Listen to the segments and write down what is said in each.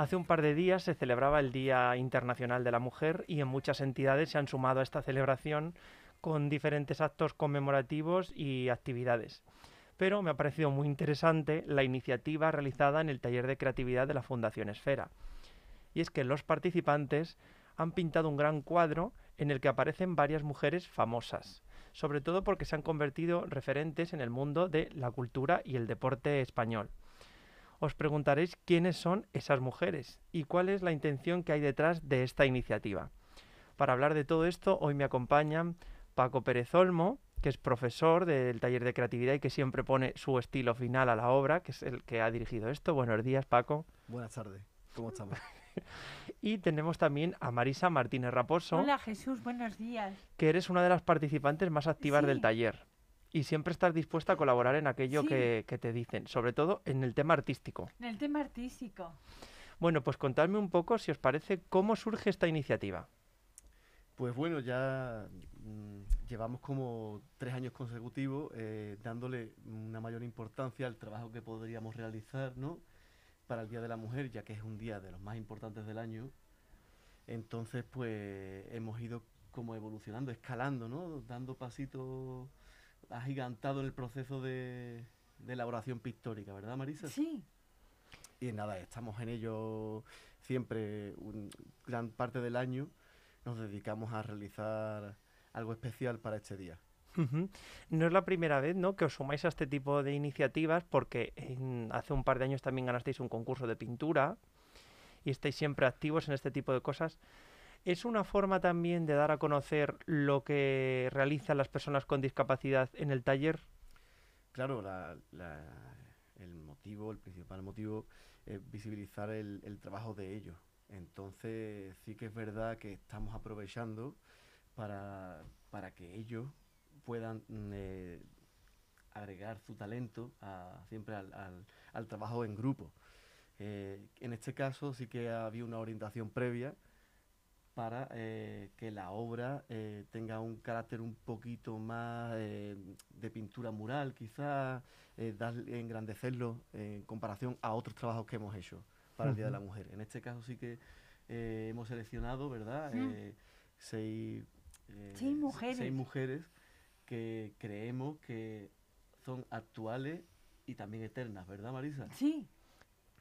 Hace un par de días se celebraba el Día Internacional de la Mujer y en muchas entidades se han sumado a esta celebración con diferentes actos conmemorativos y actividades. Pero me ha parecido muy interesante la iniciativa realizada en el taller de creatividad de la Fundación Esfera. Y es que los participantes han pintado un gran cuadro en el que aparecen varias mujeres famosas, sobre todo porque se han convertido referentes en el mundo de la cultura y el deporte español os preguntaréis quiénes son esas mujeres y cuál es la intención que hay detrás de esta iniciativa. Para hablar de todo esto, hoy me acompañan Paco Pérez Olmo, que es profesor del taller de creatividad y que siempre pone su estilo final a la obra, que es el que ha dirigido esto. Buenos días, Paco. Buenas tardes, ¿cómo estamos? y tenemos también a Marisa Martínez Raposo. Hola Jesús, buenos días. Que eres una de las participantes más activas del taller y siempre estás dispuesta a colaborar en aquello que, te dicen, sobre todo en el tema artístico. En el tema artístico. Bueno, pues contadme un poco, si os parece, cómo surge esta iniciativa. Pues bueno, ya mm, llevamos como tres años consecutivos eh, dándole una mayor importancia al trabajo que podríamos realizar, ¿no? Para el Día de la Mujer, ya que es un día de los más importantes del año. Entonces, pues hemos ido como evolucionando, escalando, ¿no? Dando pasitos agigantado en el proceso de, elaboración pictórica, ¿verdad, Marisa? Sí. Y nada, estamos en ello siempre, gran parte del año nos dedicamos a realizar algo especial para este día. No es la primera vez ¿no? que os sumáis a este tipo de iniciativas porque hace un par de años también ganasteis un concurso de pintura y estáis siempre activos en este tipo de cosas. ¿Es una forma también de dar a conocer lo que realizan las personas con discapacidad en el taller? Claro, el motivo, el principal motivo es visibilizar el, trabajo de ellos. Entonces sí que es verdad que estamos aprovechando para, que ellos puedan mm, eh, agregar su talento siempre al, trabajo en grupo. Eh, en este caso sí que había una orientación previa para eh, que la obra eh, tenga un carácter un poquito más eh, de pintura mural, quizás engrandecerlo en comparación a otros trabajos que hemos hecho para el Día de la Mujer. En este caso sí que hemos seleccionado, ¿verdad? seis, mujeres. seis mujeres que creemos que son actuales y también eternas, ¿verdad, Marisa? Sí.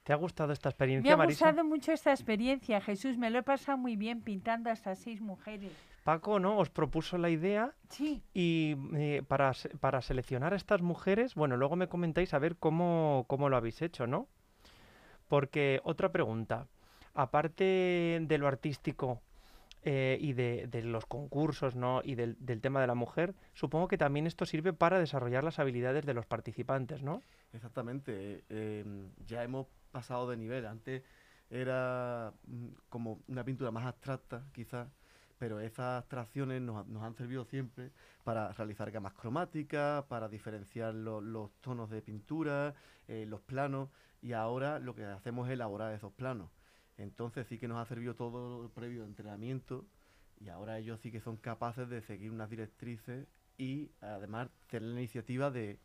¿Te ha gustado esta experiencia, Me ha gustado mucho esta experiencia, Jesús. Me lo he pasado muy bien pintando a estas seis mujeres. Paco, ¿no? Os propuso la idea. Sí. Y eh, para, para, seleccionar a estas mujeres, bueno, luego me comentáis a ver cómo, cómo lo habéis hecho, ¿no? Porque otra pregunta, aparte de lo artístico eh, y de, de los concursos ¿no? y del, del tema de la mujer, supongo que también esto sirve para desarrollar las habilidades de los participantes, ¿no? Exactamente. eh, em, ya hemos pasado de nivel. Antes era mm, como una pintura más abstracta, quizás, pero esas abstracciones nos, ha- nos han servido siempre para realizar gamas cromáticas, para diferenciar lo- los tonos de pintura, eh, los planos, y ahora lo que hacemos es elaborar esos planos. Entonces sí que nos ha servido todo el previo entrenamiento, y ahora ellos sí que son capaces de seguir unas directrices y además tener la iniciativa de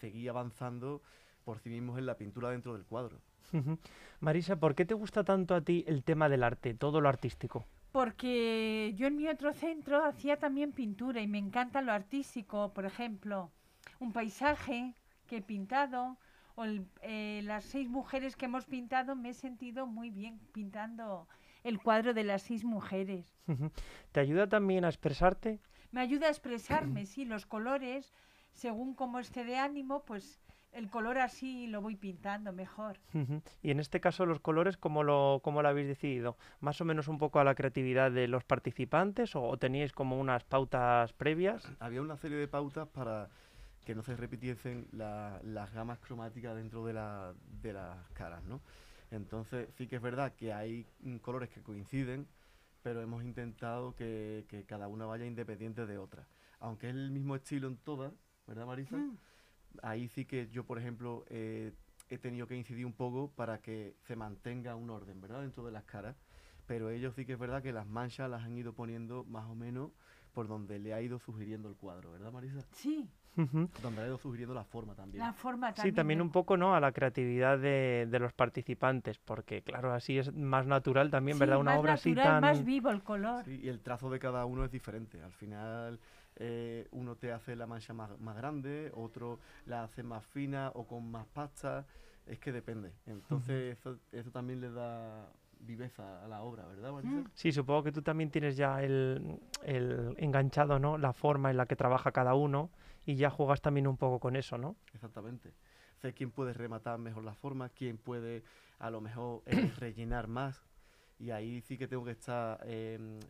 seguir avanzando por sí mismos en la pintura dentro del cuadro. Marisa, ¿por qué te gusta tanto a ti el tema del arte, todo lo artístico? Porque yo en mi otro centro hacía también pintura y me encanta lo artístico, por ejemplo, un paisaje que he pintado o el- eh, las seis mujeres que hemos pintado, me he sentido muy bien pintando el cuadro de las seis mujeres. ¿Te ayuda también a expresarte? Me ayuda a expresarme, sí, los colores, según cómo esté de ánimo, pues el color así lo voy pintando mejor. Y en este caso los colores, ¿cómo lo, cómo lo habéis decidido? ¿Más o menos un poco a la creatividad de los participantes o, o teníais como unas pautas previas? Había una serie de pautas para que no se repitiesen la- las gamas cromáticas dentro de, la- de las caras, ¿no? Entonces sí que es verdad que hay mm, colores que coinciden, pero hemos intentado que, que cada una vaya independiente de otra. Aunque es el mismo estilo en todas, ¿verdad Marisa? Mm. Ahí sí que yo, por ejemplo, eh, he tenido que incidir un poco para que se mantenga un orden, ¿verdad? Dentro de las caras. Pero ellos sí que es verdad que las manchas las han ido poniendo más o menos por donde le ha ido sugiriendo el cuadro, ¿verdad, Marisa? Sí. Donde le ha ido sugiriendo la forma también. la forma también. Sí, también un poco, ¿no? A la creatividad de, de los participantes, porque claro, así es más natural también, ¿verdad? Sí, Una más obra así natural, tan... más vivo el color. Sí, y el trazo de cada uno es diferente. Al final, eh, uno te hace la mancha más, más grande, otro la hace más fina o con más pasta. Es que depende. Entonces, eso, eso también le da viveza a la obra, ¿verdad, Marisa? Mm. Sí, supongo que tú también tienes ya el, el enganchado, ¿no? La forma en la que trabaja cada uno y ya juegas también un poco con eso, ¿no? Exactamente. Sé quién puede rematar mejor la forma, quién puede a lo mejor eh, rellenar más. Y ahí sí que tengo que estar eh,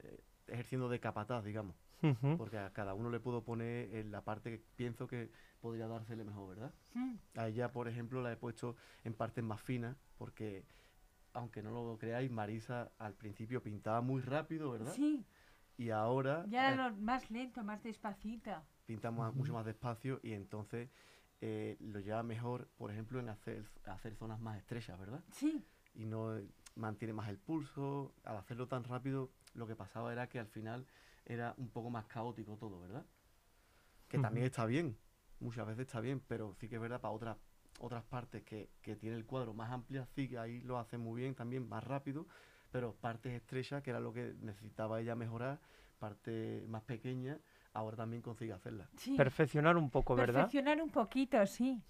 ejerciendo de capataz, digamos. Ujú. Porque a cada uno le puedo poner en la parte que pienso que podría dársele mejor, ¿verdad? Mm. A ella, por ejemplo, la he puesto en partes más finas, porque, aunque no lo creáis, Marisa al principio pintaba muy rápido, ¿verdad? Sí, Y ahora ya eh, era lo más lento, más despacito. pintamos a- mucho más despacio y entonces eh, lo lleva mejor, por ejemplo, en hacer, hacer zonas más estrechas, ¿verdad? Sí, Y no eh, mantiene más el pulso. Al hacerlo tan rápido, lo que pasaba era que al final era un poco más caótico todo, ¿verdad? Que también está bien, muchas veces está bien, pero sí que es verdad para otras otras partes que, que tiene el cuadro más amplias, sí que ahí lo hace muy bien también, más rápido, pero partes estrechas, que era lo que necesitaba ella mejorar, parte más pequeña, ahora también consigue hacerla. sí. Perfeccionar un poco, ¿verdad? Perfeccionar un poquito, sí.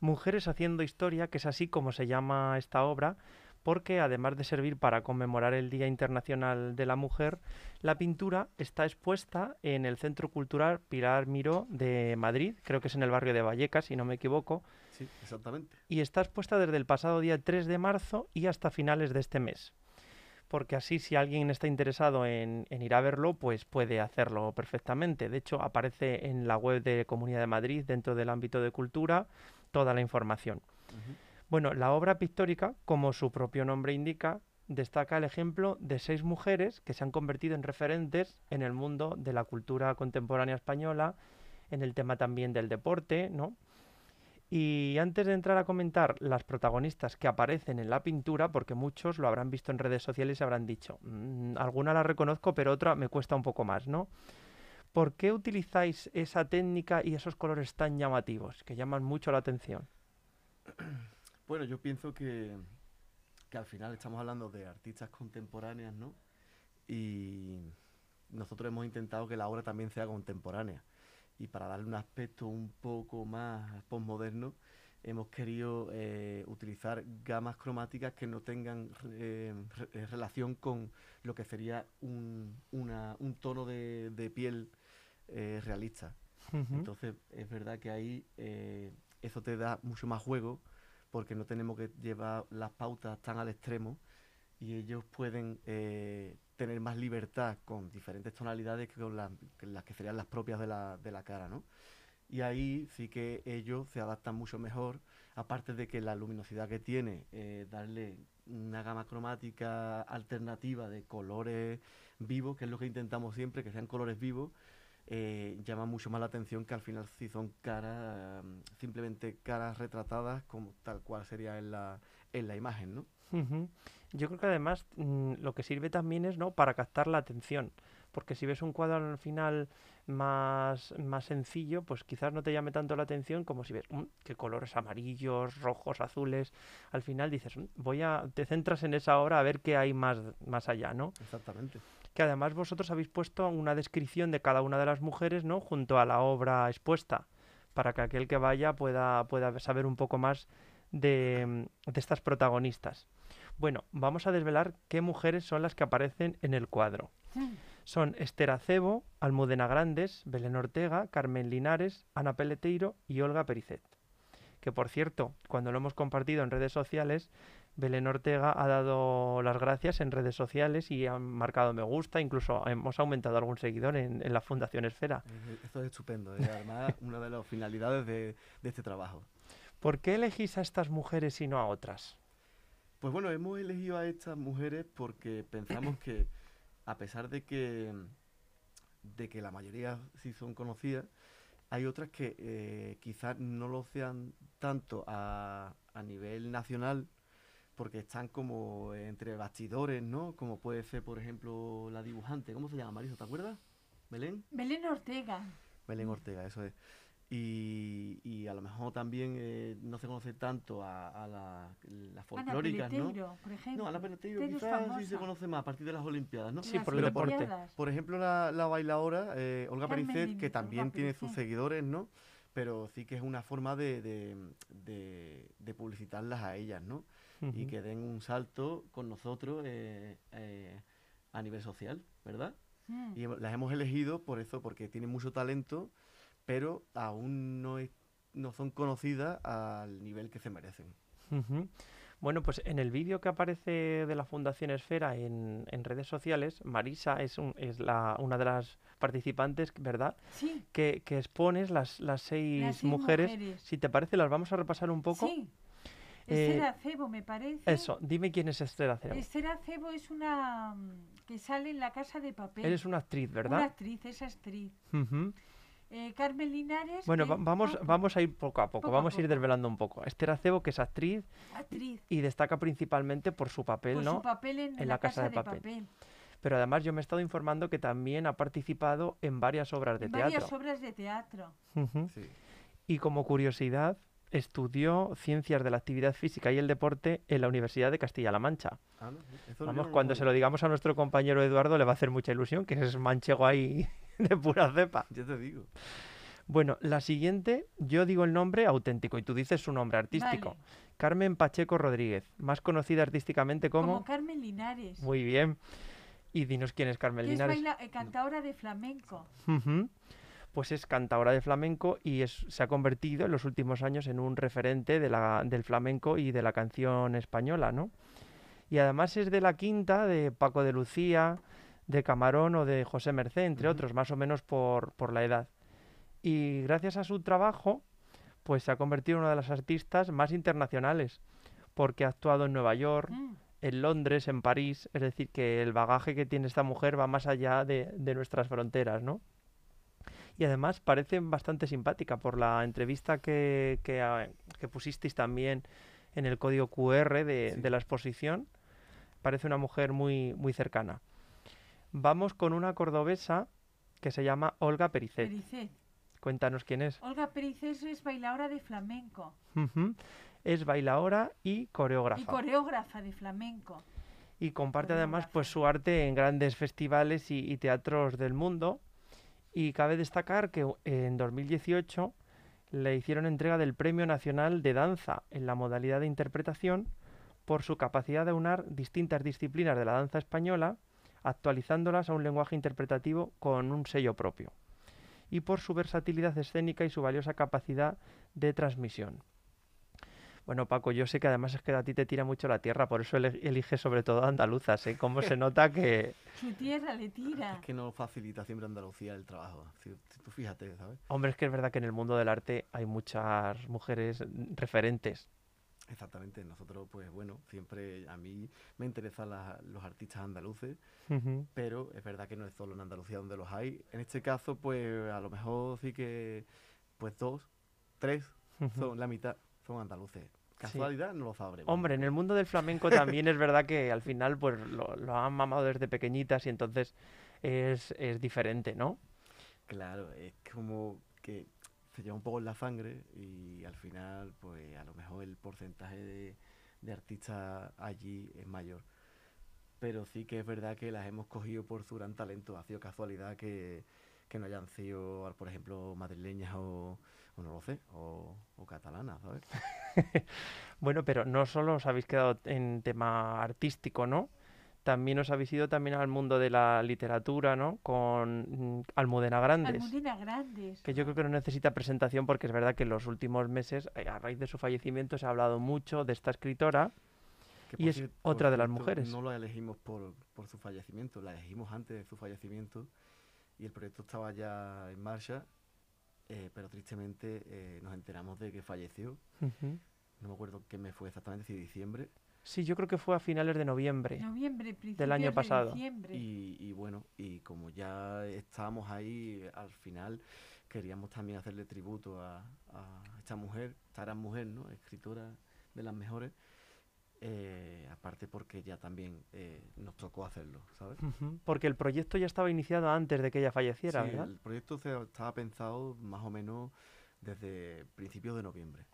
Mujeres haciendo historia, que es así como se llama esta obra, porque además de servir para conmemorar el Día Internacional de la Mujer, la pintura está expuesta en el Centro Cultural Pilar Miró de Madrid, creo que es en el barrio de Vallecas, si no me equivoco, Sí, exactamente. y está expuesta desde el pasado día 3 de marzo y hasta finales de este mes. Porque así si alguien está interesado en, en ir a verlo, pues puede hacerlo perfectamente. De hecho, aparece en la web de Comunidad de Madrid, dentro del ámbito de cultura, toda la información. Ujú. Bueno, la obra pictórica, como su propio nombre indica, destaca el ejemplo de seis mujeres que se han convertido en referentes en el mundo de la cultura contemporánea española, en el tema también del deporte, ¿no? Y antes de entrar a comentar las protagonistas que aparecen en la pintura, porque muchos lo habrán visto en redes sociales y habrán dicho, "Mm, alguna la reconozco, pero otra me cuesta un poco más, ¿no? ¿Por qué utilizáis esa técnica y esos colores tan llamativos, que llaman mucho la atención? Bueno, yo pienso que, que al final estamos hablando de artistas contemporáneas, ¿no? Y nosotros hemos intentado que la obra también sea contemporánea. Y para darle un aspecto un poco más postmoderno, hemos querido eh, utilizar gamas cromáticas que no tengan eh, re- eh, relación con lo que sería un, una- un tono de, de piel eh, realista. Entonces, es verdad que ahí eh, eso te da mucho más juego porque no tenemos que llevar las pautas tan al extremo y ellos pueden eh, tener más libertad con diferentes tonalidades que con las que, serían las propias de la, de la cara, ¿no? Y ahí sí que ellos se adaptan mucho mejor, aparte de que la luminosidad que tiene, eh, darle una gama cromática alternativa de colores vivos, que es lo que intentamos siempre, que sean colores vivos, eh, llama mucho más la atención que al final si son caras, mm, simplemente caras retratadas como tal cual sería en la, en la imagen, ¿no? Ujú. Yo creo que además mm, lo que sirve también es, ¿no? Para captar la atención. Porque si ves un cuadro al final más, más sencillo, pues quizás no te llame tanto la atención como si ves "Mm, qué colores amarillos, rojos, azules. Al final dices, "Mm, voy a, te centras en esa obra a ver qué hay más, más allá, ¿no? Exactamente. Que además vosotros habéis puesto una descripción de cada una de las mujeres, ¿no? Junto a la obra expuesta, para que aquel que vaya pueda, pueda saber un poco más de, de estas protagonistas. Bueno, vamos a desvelar qué mujeres son las que aparecen en el cuadro. Son Esther Acebo, Almudena Grandes, Belén Ortega, Carmen Linares, Ana Peleteiro y Olga Pericet. Que por cierto, cuando lo hemos compartido en redes sociales, Belén Ortega ha dado las gracias en redes sociales y ha marcado me gusta, incluso hemos aumentado algún seguidor en, en la Fundación Esfera. Eh, Esto es estupendo, es además una de las finalidades de, de este trabajo. ¿Por qué elegís a estas mujeres y no a otras? Pues bueno, hemos elegido a estas mujeres porque pensamos que a pesar de que de que la mayoría sí son conocidas, hay otras que eh, quizás no lo sean tanto a, a nivel nacional porque están como entre bastidores, ¿no? Como puede ser, por ejemplo, la dibujante. ¿Cómo se llama, Marisa? ¿Te acuerdas? ¿Belén? Belén Ortega. Belén Ortega, eso es. Y, y a lo mejor también eh, no se conoce tanto a, a la- las Ana folclóricas, ¿no? Peleteiro, por ejemplo. No, Ana Peleteiro quizás sí se conoce más a partir de las Olimpiadas, ¿no? Sí, Las por el deporte. Por ejemplo, la, la bailadora eh, Olga Pericet, que Olga también tiene sus seguidores, ¿no? Pero sí que es una forma de, de, de- de publicitarlas a ellas, ¿no? Y que den un salto con nosotros eh, eh, a nivel social, ¿verdad? Mm. Y las hemos elegido por eso, porque tienen mucho talento, pero aún no, es- no son conocidas al nivel que se merecen. Bueno, pues en el vídeo que aparece de la Fundación Esfera en, en redes sociales, Marisa es, un- es la, una de las participantes, ¿verdad? Sí, Que, que expones las, las seis, las seis mujeres. mujeres. Si te parece, las vamos a repasar un poco. Sí. Eh, Esther Acebo, me parece. Eso, dime quién es Esther Acebo. Esther Acebo es una mm, que sale en la casa de papel. Eres una actriz, Una ¿verdad? actriz, es actriz. Eh, Carmen Linares. Bueno, va- vamos, ah, vamos a ir poco a poco, Poco a vamos a ir desvelando un poco. Esther Acebo, que es actriz Actriz. y destaca principalmente por su papel, Por ¿no? su papel en, En la, La Casa de Papel. papel. Pero además yo me he estado informando que también ha participado en varias obras de Varias teatro. obras de teatro. Sí. Y como curiosidad, estudió Ciencias de la Actividad Física y el Deporte en la Universidad de Castilla-La Mancha. Ah, no, yo Vamos, no cuando se lo digamos a nuestro compañero Eduardo le va a hacer mucha ilusión, que es manchego ahí de pura cepa. Ya te digo. Bueno, la siguiente, yo digo el nombre auténtico y tú dices su nombre artístico. Vale. Carmen Pacheco Rodríguez, más conocida artísticamente como... Como Carmen Linares. Muy bien. Y dinos quién es Carmen que es Linares. baila- eh, cantadora de flamenco. Pues es cantadora de flamenco y es- se ha convertido en los últimos años en un referente de la- del flamenco y de la canción española, ¿no? Y además es de la quinta de Paco de Lucía, de Camarón o de José Mercé, entre otros, más o menos por, por la edad. Y gracias a su trabajo, pues se ha convertido en una de las artistas más internacionales, porque ha actuado en Nueva York, Mm. en Londres, en París, es decir, que el bagaje que tiene esta mujer va más allá de, de nuestras fronteras, ¿no? Y además parece bastante simpática por la entrevista que, que, ah, que pusisteis también en el código QR de, Sí. de la exposición. Parece una mujer muy, muy cercana. Vamos con una cordobesa que se llama Olga Pericet. Pericet. Cuéntanos quién es. Olga Pericet es bailadora de flamenco. Es bailaora y coreógrafa. y coreógrafa de flamenco. y comparte además pues su arte en grandes festivales y, y teatros del mundo y cabe destacar que en 2018 le hicieron entrega del Premio Nacional de Danza en la modalidad de interpretación por su capacidad de unar distintas disciplinas de la danza española actualizándolas a un lenguaje interpretativo con un sello propio y por su versatilidad escénica y su valiosa capacidad de transmisión. Bueno, Paco, yo sé que además es que a ti te tira mucho la tierra, por eso eliges sobre todo andaluzas, ¿eh? Cómo se nota que, Su tierra le tira. Es que no facilita siempre Andalucía el trabajo. Si, si tú fíjate, ¿sabes? hombre, es que es verdad que en el mundo del arte hay muchas mujeres referentes. Exactamente. Nosotros, pues bueno, siempre a mí me interesan la- los artistas andaluces, pero es verdad que no es solo en Andalucía donde los hay. En este caso, pues a lo mejor sí que, pues dos, tres, son la mitad son andaluces. Casualidad no lo sabremos. Hombre, en el mundo del flamenco también es verdad que al final pues lo, lo han mamado desde pequeñitas y entonces es, es diferente, ¿no? Claro, es como que se lleva un poco en la sangre y al final, pues a lo mejor el porcentaje de, de artistas allí es mayor. Pero sí que es verdad que las hemos cogido por su gran talento. Ha sido casualidad que, que no hayan sido, por ejemplo, madrileñas o no lo sé, o, o catalanas, ¿sabes? Bueno, pero no solo os habéis quedado en tema artístico, ¿no? También os habéis ido también al mundo de la literatura, ¿no? Con mm, Almudena Grandes. Almudena Grandes. que yo creo que no necesita presentación porque es verdad que en los últimos meses, eh, a raíz de su fallecimiento, se ha hablado mucho de esta escritora. Que Y es otra de las mujeres. No la elegimos por, por su fallecimiento, la elegimos antes de su fallecimiento y el proyecto estaba ya en marcha, eh, pero tristemente eh, nos enteramos de que falleció. No me acuerdo qué me fue exactamente, si diciembre. Sí, yo creo que fue a finales de noviembre. Noviembre, del año de pasado. diciembre. Y, y bueno, y como ya estábamos ahí, al final queríamos también hacerle tributo a, a esta mujer, esta gran mujer, ¿no? Escritora de las mejores. Eh, aparte porque ya también eh, nos tocó hacerlo, ¿sabes? Porque el proyecto ya estaba iniciado antes de que ella falleciera, Sí, ¿verdad? el proyecto se- estaba pensado más o menos desde principios de noviembre.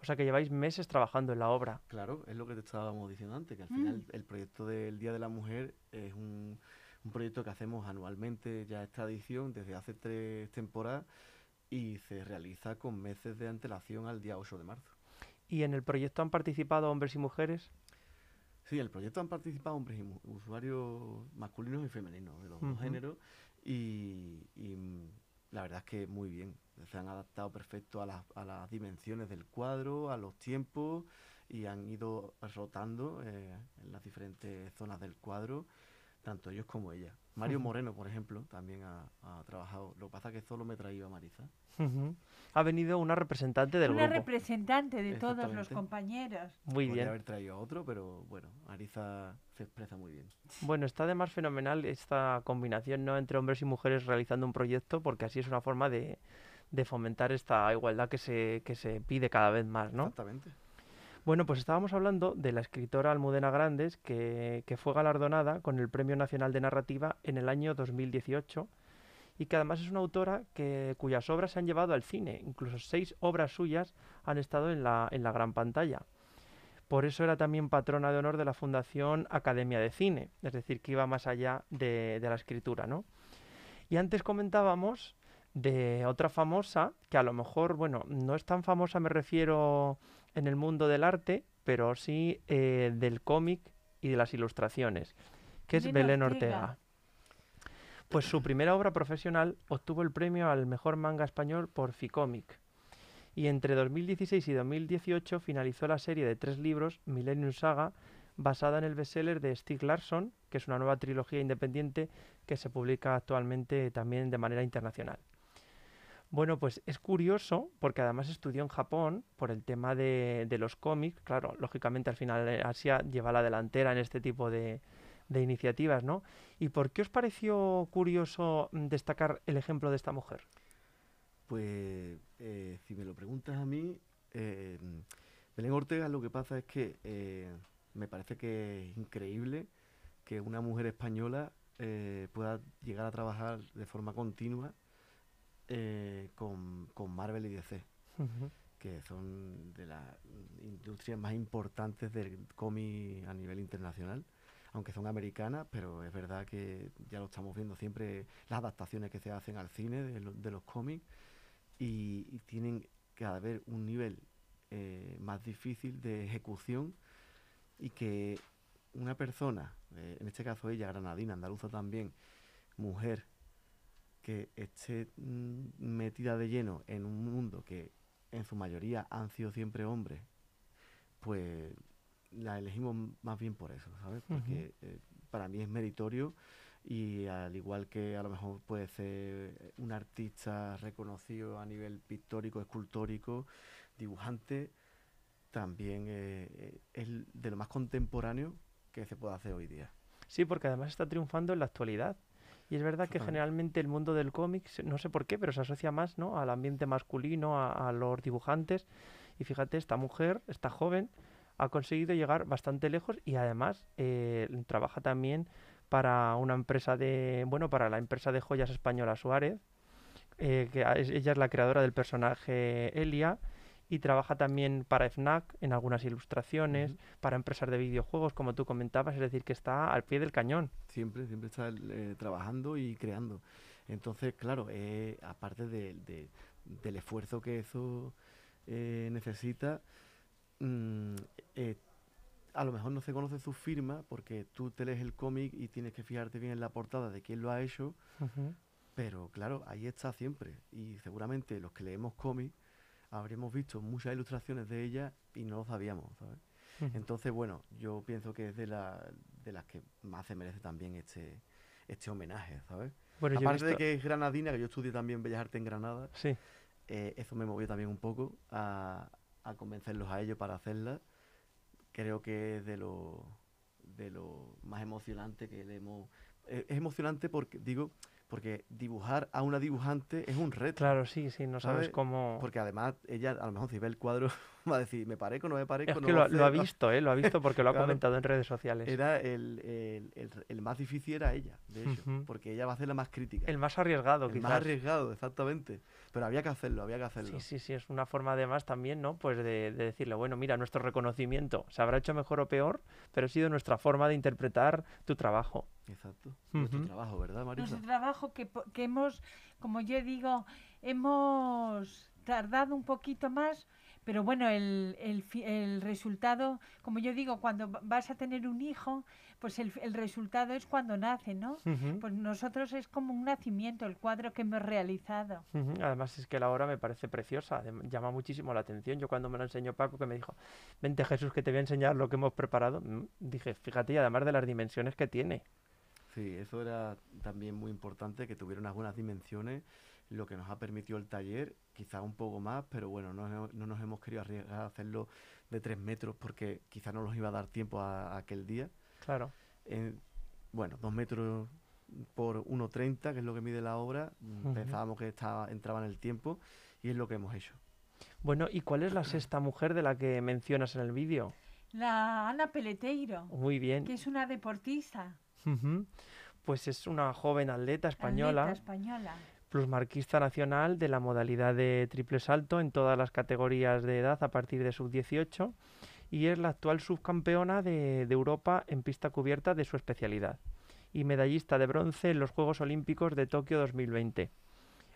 O sea que lleváis meses trabajando en la obra. Claro, es lo que te estábamos diciendo antes, que al Mm. final el proyecto del Día de la Mujer es un, un proyecto que hacemos anualmente, ya es tradición desde hace tres temporadas y se realiza con meses de antelación al día 8 de marzo. ¿Y en el proyecto han participado hombres y mujeres? Sí, en el proyecto han participado hombres y usuarios masculinos y femeninos de los dos géneros y, y, mm, la verdad es que muy bien. Se han adaptado perfecto a las, a las dimensiones del cuadro, a los tiempos y han ido rotando eh, en las diferentes zonas del cuadro, tanto ellos como ella. Mario. Moreno, por ejemplo, también ha, ha trabajado. Lo que pasa es que solo me he traído a Marisa. Ujú. Ha venido una representante del Una grupo. representante de todos los compañeros. Muy Podría bien. haber traído a otro, pero bueno, Marisa se expresa muy bien. Bueno, está además fenomenal esta combinación ¿no? entre hombres y mujeres realizando un proyecto, porque así es una forma de, de fomentar esta igualdad que se, que se pide cada vez más, ¿no? Exactamente. Bueno, pues estábamos hablando de la escritora Almudena Grandes, que, fue galardonada con el Premio Nacional de Narrativa en el año 2018 y que además es una autora que, cuyas obras se han llevado al cine. Incluso seis obras suyas han estado en la, en la gran pantalla. Por eso era también patrona de honor de la Fundación Academia de Cine, es decir, que iba más allá de, de la escritura, ¿no? Y antes comentábamos de otra famosa, que a lo mejor, bueno, no es tan famosa, me refiero en el mundo del arte, pero sí eh, del cómic y de las ilustraciones, que es Belén Ortega. Ortega. Pues su primera obra profesional obtuvo el premio al mejor manga español por Ficomic. Y entre 2016 y 2018 finalizó la serie de tres libros, Millennium Saga, basada en el bestseller de Stieg Larsson, que es una nueva trilogía independiente que se publica actualmente también de manera internacional. Bueno, pues es curioso porque además estudió en Japón por el tema de, los cómics. Claro, lógicamente al final eh, Asia lleva la delantera en este tipo de, iniciativas, ¿no? ¿Y por qué os pareció curioso mm, destacar el ejemplo de esta mujer? Pues eh, si me lo preguntas a mí, eh, Belén Ortega lo que pasa es que me parece que es increíble que una mujer española pueda llegar a trabajar de forma continua eh, con, con Marvel y DC, que son de las industrias más importantes del cómic a nivel internacional. Aunque son americanas, pero es verdad que ya lo estamos viendo siempre las adaptaciones que se hacen al cine de, lo- de los cómics y, y tienen cada vez un nivel eh, más difícil de ejecución y que una persona, eh, en este caso ella, granadina, andaluza también, mujer, que esté mm, metida de lleno en un mundo que en su mayoría han sido siempre hombres, pues la elegimos más bien por eso, ¿sabes? Porque eh, para mí es meritorio y al igual que a lo mejor puede ser un artista reconocido a nivel pictórico, escultórico, dibujante, también eh, es de lo más contemporáneo que se puede hacer hoy día. Sí, porque además está triunfando en la actualidad. Y es verdad que generalmente el mundo del cómic, no sé por qué, pero se asocia más ¿no? al ambiente masculino, a, los dibujantes. Y fíjate, esta mujer, esta joven, ha conseguido llegar bastante lejos y además eh, trabaja también para una empresa de, bueno, para la empresa de joyas española Suárez, eh, que ella es la creadora del personaje Elia y trabaja también para FNAC en algunas ilustraciones, para empresas de videojuegos, como tú comentabas, es decir, que está al pie del cañón. Siempre, siempre está eh, trabajando y creando. Entonces, claro, eh, aparte de, del esfuerzo que eso eh, necesita, mm, a lo mejor no se conoce su firma porque tú te lees el cómic y tienes que fijarte bien en la portada de quién lo ha hecho, pero claro, ahí está siempre. Y seguramente los que leemos cómics habríamos visto muchas ilustraciones de ella y no lo sabíamos, ¿sabes? Entonces, bueno, yo pienso que es de, la, de las que más se merece también este, este homenaje, ¿sabes? Bueno, Aparte de que es granadina, que yo estudié también Bellas Artes en Granada, sí. Eh, eso me movió también un poco a, a convencerlos a ellos para hacerla. Creo que es de lo, de lo más emocionante que le hemos... Eh, es emocionante porque, digo, porque dibujar a una dibujante es un reto. Claro, sí, sí, no sabes, cómo... Porque además ella, a lo mejor si ve el cuadro, va a decir, ¿me parezco o no me parezco? Es que lo, ha visto, ¿eh? Lo ha visto porque lo ha comentado en redes sociales. Era el, el, el, más difícil era ella, de hecho, porque ella va a hacer la más crítica. El más arriesgado, el más arriesgado, exactamente. Pero había que hacerlo, había que hacerlo. Sí, sí, sí, es una forma además también, ¿no? Pues de, de decirle, bueno, mira, nuestro reconocimiento se habrá hecho mejor o peor, pero ha sido nuestra forma de interpretar tu trabajo. Exacto. Nuestro trabajo, ¿verdad, Marisa? Nuestro trabajo que, que hemos, como yo digo, hemos tardado un poquito más, pero bueno, el, el, el, resultado, como yo digo, cuando vas a tener un hijo, pues el, el resultado es cuando nace, ¿no? Pues nosotros es como un nacimiento, el cuadro que hemos realizado. Además es que la obra me parece preciosa, llama muchísimo la atención. Yo cuando me lo enseñó Paco, que me dijo, vente Jesús, que te voy a enseñar lo que hemos preparado, mm, dije, fíjate, y además de las dimensiones que tiene. Sí, eso era también muy importante, que tuvieran algunas dimensiones, lo que nos ha permitido el taller, quizás un poco más, pero bueno, no, nos hemos querido arriesgar a hacerlo de tres metros porque quizás no nos iba a dar tiempo a, aquel día. Claro. bueno, dos metros por 1,30, que es lo que mide la obra, pensábamos que estaba, entraba en el tiempo y es lo que hemos hecho. Bueno, ¿y cuál es la sexta mujer de la que mencionas en el vídeo? La Ana Peleteiro. Muy bien. Que es una deportista. Pues es una joven atleta española. Atleta española. Plusmarquista nacional de la modalidad de triple salto en todas las categorías de edad a partir de sub-18 y es la actual subcampeona de, de Europa en pista cubierta de su especialidad y medallista de bronce en los Juegos Olímpicos de Tokio 2020.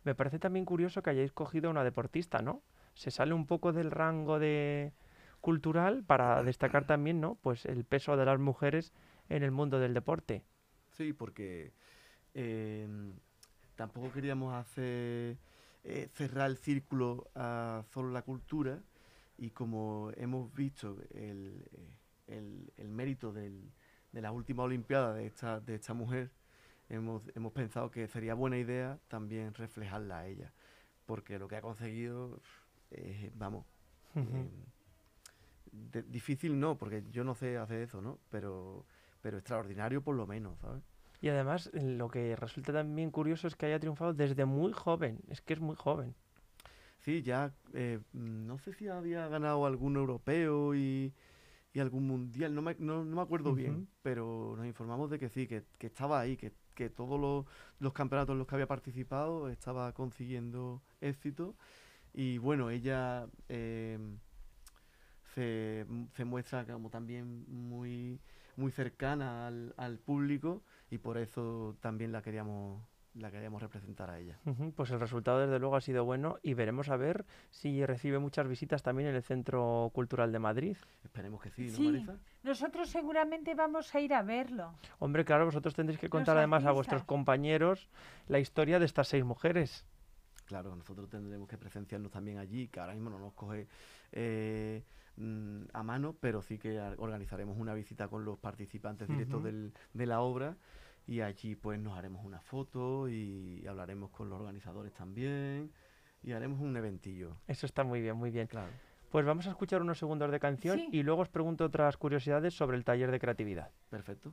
Me parece también curioso que hayáis cogido a una deportista, ¿no? Se sale un poco del rango de cultural para destacar también, ¿no? Pues el peso de las mujeres en el mundo del deporte. Sí, porque em, tampoco queríamos hacer eh, cerrar el círculo a solo la cultura y como hemos visto el, el, mérito del, de la última Olimpiada de esta, de esta mujer, hemos, hemos pensado que sería buena idea también reflejarla a ella, porque lo que ha conseguido, vamos, em, difícil no, porque yo no sé hacer eso, ¿no? Pero pero extraordinario por lo menos, ¿sabes? Y además, lo que resulta también curioso es que haya triunfado desde muy joven, es que es muy joven. Sí, ya, eh, no sé si había ganado algún europeo y, y algún mundial, no me, no, me acuerdo bien, pero nos informamos de que sí, que, que estaba ahí, que, que todos los, los, campeonatos en los que había participado estaba consiguiendo éxito. Y bueno, ella eh, se, se muestra como también muy muy cercana al, al público y por eso también la queríamos la queríamos representar a ella. pues el resultado desde luego ha sido bueno y veremos a ver si recibe muchas visitas también en el Centro Cultural de Madrid. Esperemos que sí, ¿no, sí. Nosotros seguramente vamos a ir a verlo. Hombre, claro, vosotros tendréis que contar además a vuestros compañeros la historia de estas seis mujeres. Claro, nosotros tendremos que presenciarnos también allí, que ahora mismo no nos coge eh, mm, a mano, pero sí que organizaremos una visita con los participantes directos del, de la obra y allí pues nos haremos una foto y hablaremos con los organizadores también y haremos un eventillo. Eso está muy bien, muy bien. Claro. Pues vamos a escuchar unos segundos de canción Sí. y luego os pregunto otras curiosidades sobre el taller de creatividad. Perfecto.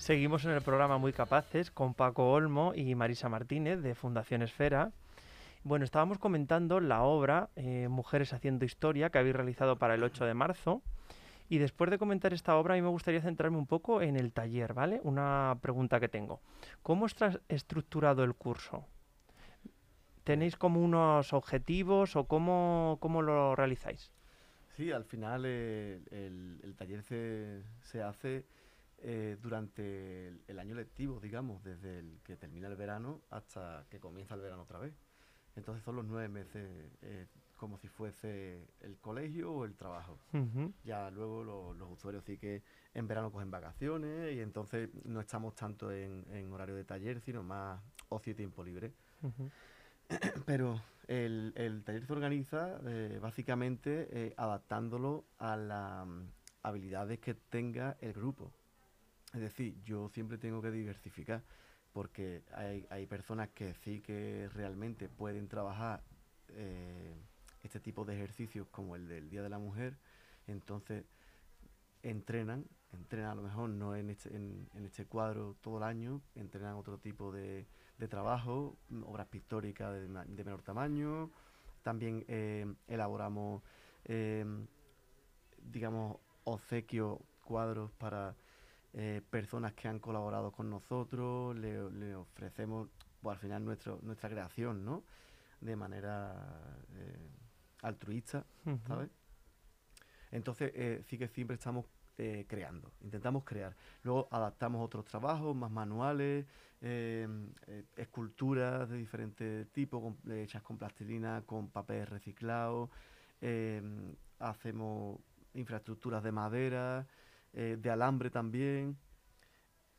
Seguimos en el programa Muy Capaces con Paco Olmo y Marisa Martínez de Fundación Esfera. Bueno, estábamos comentando la obra eh, Mujeres haciendo historia que habéis realizado para el 8 de marzo. Y después de comentar esta obra, a mí me gustaría centrarme un poco en el taller, ¿vale? Una pregunta que tengo. ¿Cómo está estructurado el curso? ¿Tenéis como unos objetivos o cómo, cómo lo realizáis? Sí, al final eh, el, el taller se, se hace eh, durante el, el año lectivo, digamos, desde el que termina el verano hasta que comienza el verano otra vez. Entonces son los nueve meses eh, como si fuese el colegio o el trabajo. Ya luego lo- los usuarios sí que en verano cogen vacaciones y entonces no estamos tanto en, en horario de taller, sino más ocio y tiempo libre. Pero el, el taller se organiza eh, básicamente adaptándolo a las mm, habilidades que tenga el grupo. Es decir, yo siempre tengo que diversificar porque hay, hay personas que sí que realmente pueden trabajar eh, este tipo de ejercicios como el del Día de la Mujer, entonces entrenan, entrenan a lo mejor no en este, en, este cuadro todo el año, entrenan otro tipo de, de trabajo, mm, obras pictóricas de menor tamaño, también eh, elaboramos, eh, digamos, obsequios, cuadros para eh, personas que han colaborado con nosotros, le, le ofrecemos, pues, al final, nuestro, nuestra creación, ¿no? De manera eh, altruista. ¿sabes? Entonces, eh, sí que siempre estamos creando, intentamos crear. Luego adaptamos otros trabajos más manuales, eh, esculturas de diferentes tipos, con- hechas con plastilina, con papel reciclado, eh, hacemos infraestructuras de madera, eh, de alambre también.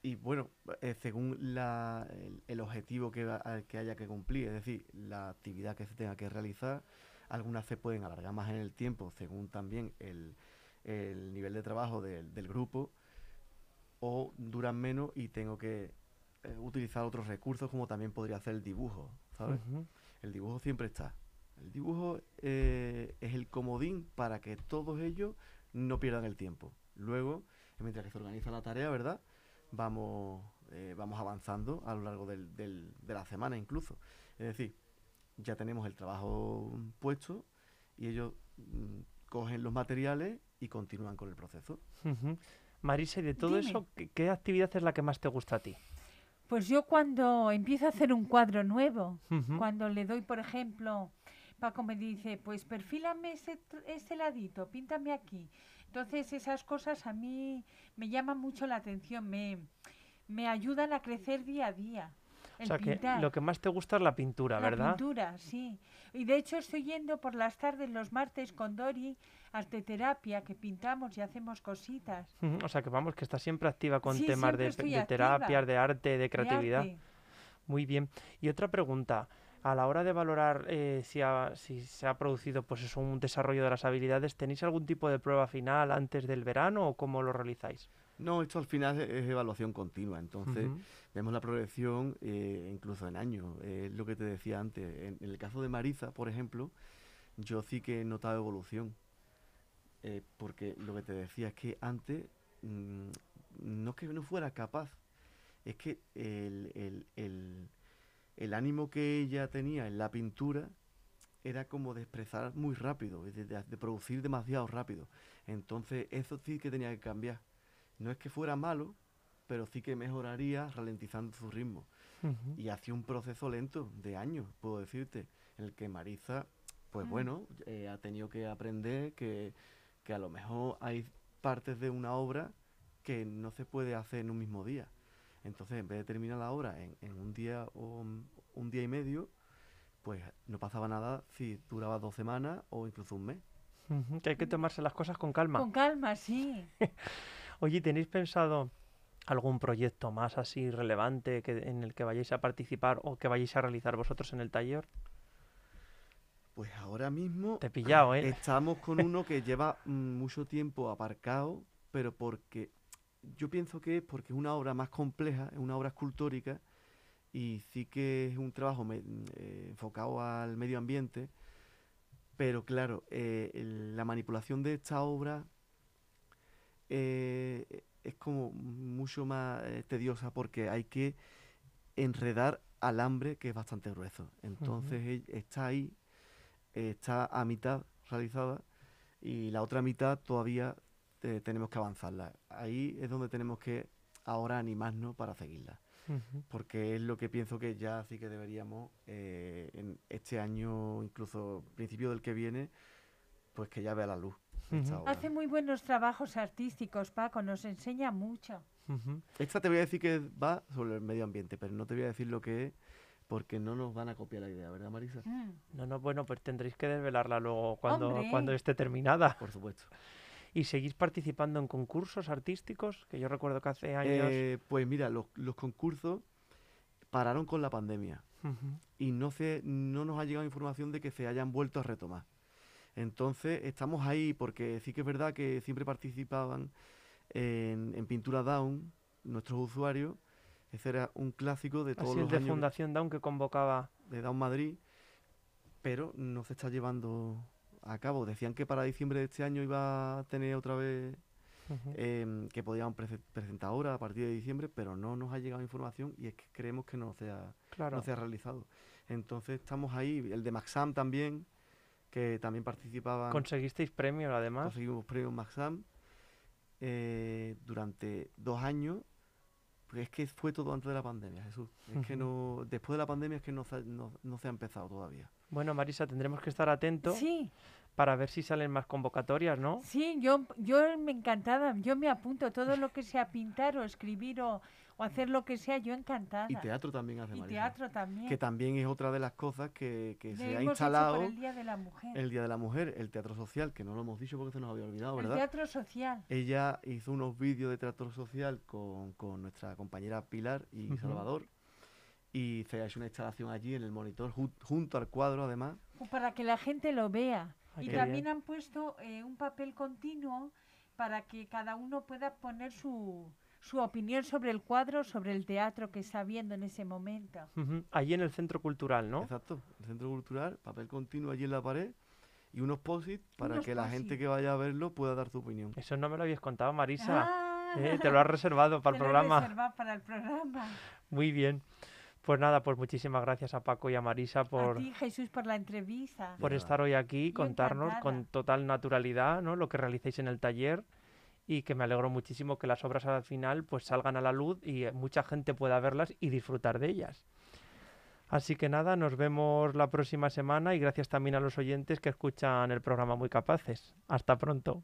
Y bueno, eh, según la- el, el objetivo que, que haya que cumplir, es decir, la actividad que se tenga que realizar, algunas se pueden alargar más en el tiempo según también el, el nivel de trabajo del, del grupo o duran menos y tengo que eh, utilizar otros recursos como también podría hacer el dibujo, ¿sabes? El dibujo siempre está. El dibujo eh, es el comodín para que todos ellos no pierdan el tiempo. Luego, mientras que se organiza la tarea, ¿verdad? Vamos, eh, vamos avanzando a lo largo del- del- de la semana incluso. Es decir, ya tenemos el trabajo puesto y ellos mm, cogen los materiales y continúan con el proceso. Marisa, y de todo Dime. eso, ¿qué, qué actividad es la que más te gusta a ti? Pues yo cuando empiezo a hacer un cuadro nuevo, cuando le doy, por ejemplo, Paco me dice, pues perfílame ese, ese ladito, píntame aquí. Entonces esas cosas a mí me llaman mucho la atención, me, me ayudan a crecer día a día. O El sea, que pintar. lo que más te gusta es la pintura, La ¿verdad? pintura, sí. Y de hecho estoy yendo por las tardes, los martes, con Dori, arteterapia, que pintamos y hacemos cositas. O sea, que vamos, que estás siempre activa con Sí, temas de, de terapias, de arte, de de creatividad. arte. Muy bien. Y otra pregunta. A la hora de valorar eh, si, ha- si se ha producido pues eso, un desarrollo de las habilidades, ¿tenéis algún tipo de prueba final antes del verano o cómo lo realizáis? No, esto al final es, evaluación continua, entonces vemos la progresión eh, incluso en años. eh, Es lo que te decía antes. En, en el caso de Marisa, por ejemplo, yo sí que he notado evolución. eh, porque lo que te decía es que antes mm, no es que no fuera capaz, es que el, el- el- el ánimo que ella tenía en la pintura era como de expresar muy rápido, y de, de- de producir demasiado rápido. Entonces eso sí que tenía que cambiar. No es que fuera malo, pero sí que mejoraría ralentizando su ritmo. Y hacía un proceso lento, de años, puedo decirte, en el que Marisa, pues Mm. bueno, eh, ha tenido que aprender que, que a lo mejor hay partes de una obra que no se puede hacer en un mismo día. Entonces, en vez de terminar la obra en, en un día o un- un día y medio, pues no pasaba nada si duraba dos semanas o incluso un mes. Que hay que tomarse las cosas con calma. Con calma, sí. Oye, ¿tenéis pensado algún proyecto más así relevante que, en el que vayáis a participar o que vayáis a realizar vosotros en el taller? Pues ahora mismo Te he pillado, ¿eh? Estamos con uno que lleva mm, mucho tiempo aparcado, pero porque yo pienso que es porque es una obra más compleja, es una obra escultórica y sí que es un trabajo me- eh, enfocado al medio ambiente, pero claro, eh, el- la manipulación de esta obra eh, es como mucho más tediosa porque hay que enredar alambre que es bastante grueso. Entonces ell- está ahí está a mitad realizada y la otra mitad todavía eh, tenemos que avanzarla. Ahí es donde tenemos que ahora animarnos para seguirla, porque es lo que pienso que ya sí que deberíamos eh, en este año, incluso principio del que viene, pues que ya vea la luz. Hace muy buenos trabajos artísticos, Paco, nos enseña mucho. Esta te voy a decir que va sobre el medio ambiente, pero no te voy a decir lo que es porque no nos van a copiar la idea, ¿verdad, Marisa? Mm. No, no, bueno, pues tendréis que desvelarla luego cuando, Hombre. cuando esté terminada. Por supuesto. ¿Y seguís participando en concursos artísticos? Que yo recuerdo que hace años... Eh, pues mira, los, los concursos pararon con la pandemia. Y no, se, no nos ha llegado información de que se hayan vuelto a retomar. Entonces estamos ahí porque sí que es verdad que siempre participaban en, en Pintura Down nuestros usuarios. Ese era un clásico de todos Así es los de años Fundación Down que convocaba... de Down Madrid, pero no se está llevando a cabo. Decían que para diciembre de este año iba a tener otra vez em, que podían prese- presentar ahora a partir de diciembre, pero no nos ha llegado información y es que creemos que no se ha, claro. no se ha realizado. Entonces estamos ahí, el de Maxam también, que también participaban, Conseguisteis premios además. conseguimos premios Maxam eh, durante dos años, pues es que fue todo antes de la pandemia, Jesús. Es que no, después de la pandemia es que no se, no, no se ha empezado todavía. Bueno, Marisa, tendremos que estar atentos Sí, para ver si salen más convocatorias, ¿no? sí, yo, yo me encantada, yo me apunto todo lo que sea pintar o escribir o, o hacer lo que sea, yo encantada. Y teatro también hace Y Marisa, teatro también. que también es otra de las cosas que, que se ha instalado por el Día de la Mujer. el Día de la Mujer, el teatro social, que no lo hemos dicho porque se nos había olvidado, El ¿verdad? teatro social. Ella hizo unos vídeos de teatro social con, con nuestra compañera Pilar y Ujú. Salvador. Y se ha hecho una instalación allí en el monitor, ju- junto al cuadro además. Para que la gente lo vea. Ah, y también bien. han puesto eh, un papel continuo para que cada uno pueda poner su, su opinión sobre el cuadro, sobre el teatro que está viendo en ese momento. Ujú, Allí en el centro cultural, ¿no? Exacto, el centro cultural, papel continuo allí en la pared y unos posit para Unos que la gente que vaya a verlo pueda dar su opinión. Eso no me lo habías contado, Marisa. Ah, Eh, te lo has reservado para el te lo he programa. reservado para el programa. Muy bien. Pues nada, pues muchísimas gracias a Paco y a Marisa A por, ti, Jesús, por la entrevista. por estar hoy aquí contarnos con total naturalidad ¿no? lo que realicéis en el taller y que me alegro muchísimo que las obras al final pues salgan a la luz y eh, mucha gente pueda verlas y disfrutar de ellas. Así que nada, nos vemos la próxima semana y gracias también a los oyentes que escuchan el programa Muy Capaces. Hasta pronto.